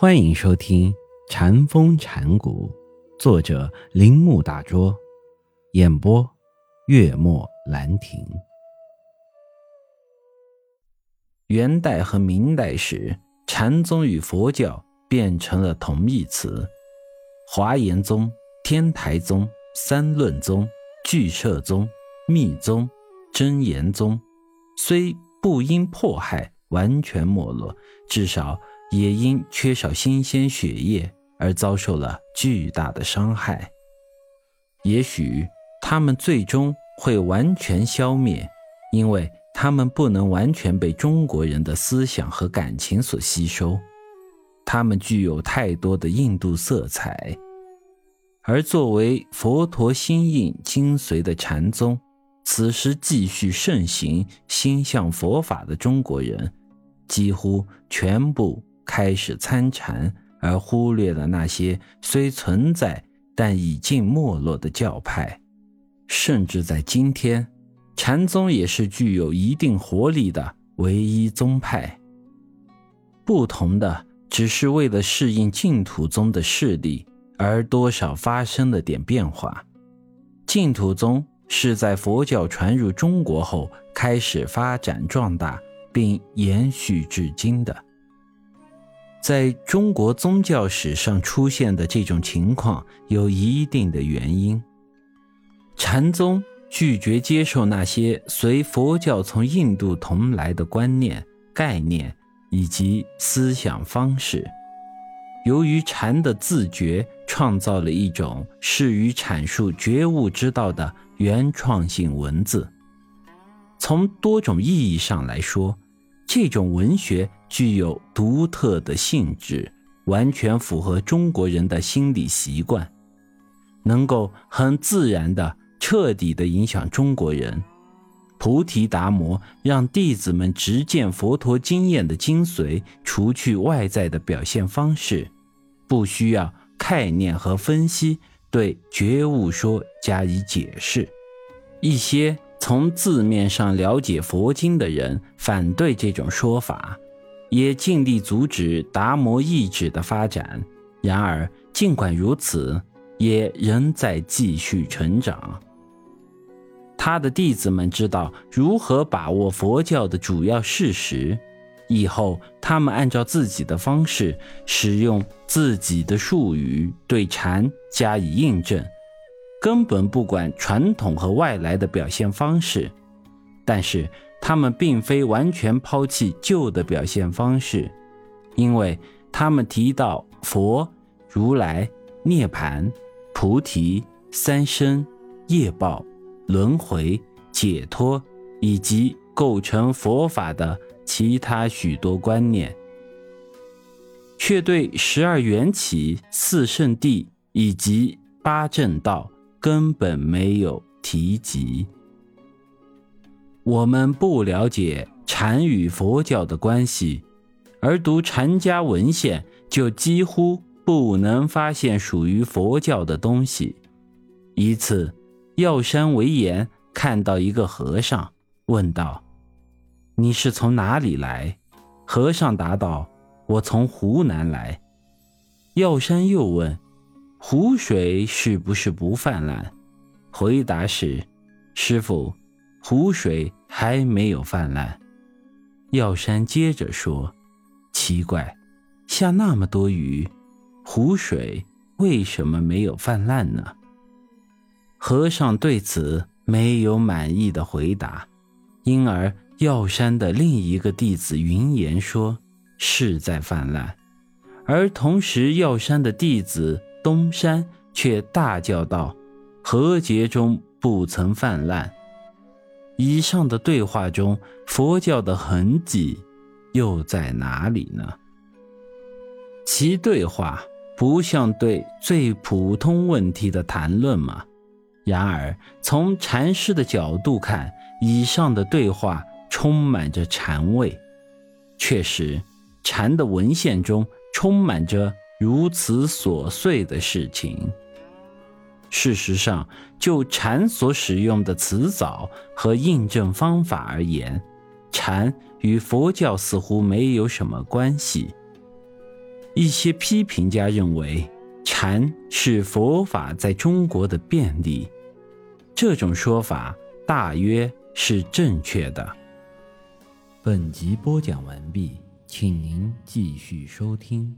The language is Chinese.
欢迎收听《禅风禅谷，作者铃木大拙，演播月末兰亭。元代和明代时，禅宗与佛教变成了同义词。华严宗、天台宗、三论宗、俱舍宗、密宗、真言宗，虽不因迫害完全没落，至少。也因缺少新鲜血液而遭受了巨大的伤害。也许他们最终会完全消灭，因为他们不能完全被中国人的思想和感情所吸收。他们具有太多的印度色彩，而作为佛陀心印精髓的禅宗，此时继续盛行心向佛法的中国人，几乎全部。开始参禅，而忽略了那些虽存在但已经没落的教派。甚至在今天，禅宗也是具有一定活力的唯一宗派。不同的只是为了适应净土宗的势力而多少发生了点变化。净土宗是在佛教传入中国后开始发展壮大，并延续至今的。在中国宗教史上出现的这种情况有一定的原因。禅宗拒绝接受那些随佛教从印度同来的观念、概念以及思想方式。由于禅的自觉创造了一种适于阐述觉悟之道的原创性文字，从多种意义上来说。这种文学具有独特的性质，完全符合中国人的心理习惯，能够很自然的、彻底的影响中国人。菩提达摩让弟子们直见佛陀经验的精髓，除去外在的表现方式，不需要概念和分析对觉悟说加以解释，一些。从字面上了解佛经的人反对这种说法，也尽力阻止达摩意志的发展。然而，尽管如此，也仍在继续成长。他的弟子们知道如何把握佛教的主要事实，以后他们按照自己的方式，使用自己的术语对禅加以印证。根本不管传统和外来的表现方式，但是他们并非完全抛弃旧的表现方式，因为他们提到佛、如来、涅槃、菩提、三生、业报、轮回、解脱，以及构成佛法的其他许多观念，却对十二缘起、四圣谛以及八正道。根本没有提及。我们不了解禅与佛教的关系，而读禅家文献，就几乎不能发现属于佛教的东西。一次，药山为言看到一个和尚，问道：“你是从哪里来？”和尚答道：“我从湖南来。”药山又问。湖水是不是不泛滥？回答是：师傅，湖水还没有泛滥。药山接着说：“奇怪，下那么多雨，湖水为什么没有泛滥呢？”和尚对此没有满意的回答，因而药山的另一个弟子云岩说：“是在泛滥。”而同时，药山的弟子。东山却大叫道：“何劫中不曾泛滥？”以上的对话中，佛教的痕迹又在哪里呢？其对话不像对最普通问题的谈论吗？然而，从禅师的角度看，以上的对话充满着禅味。确实，禅的文献中充满着。如此琐碎的事情。事实上，就禅所使用的词藻和印证方法而言，禅与佛教似乎没有什么关系。一些批评家认为，禅是佛法在中国的便利，这种说法大约是正确的。本集播讲完毕，请您继续收听。